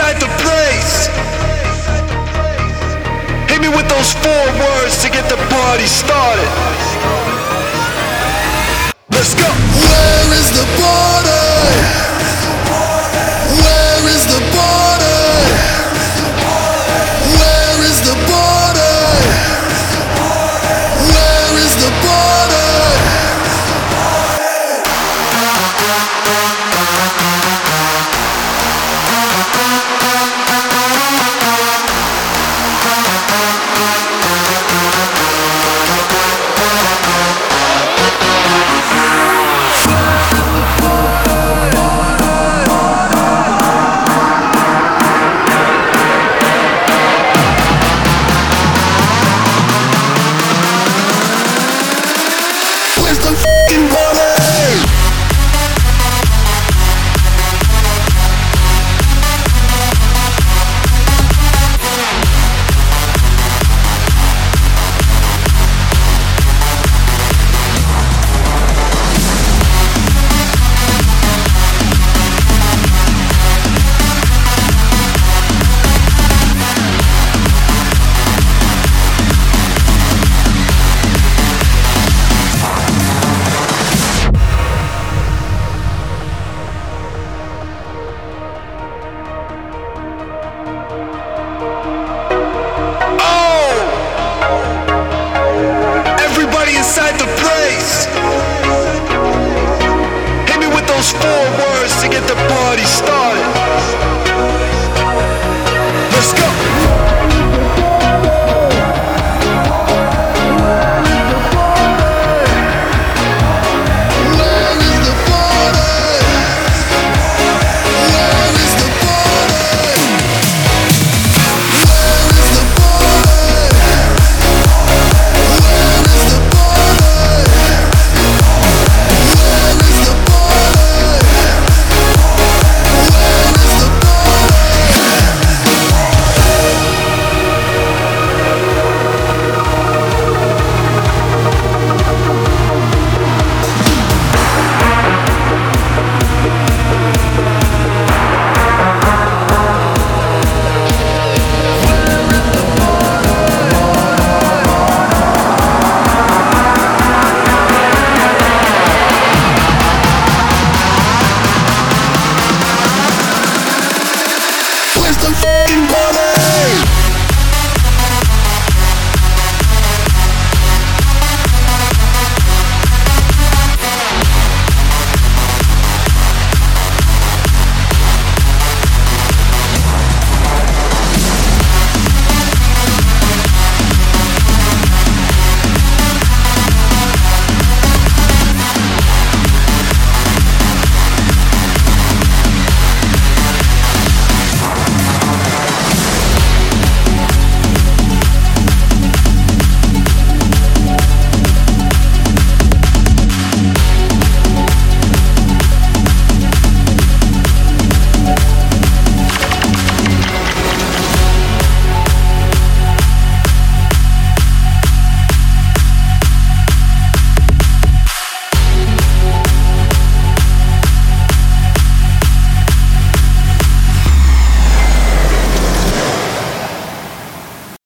inside the place. Hit me with those four words to get the party started. to get the party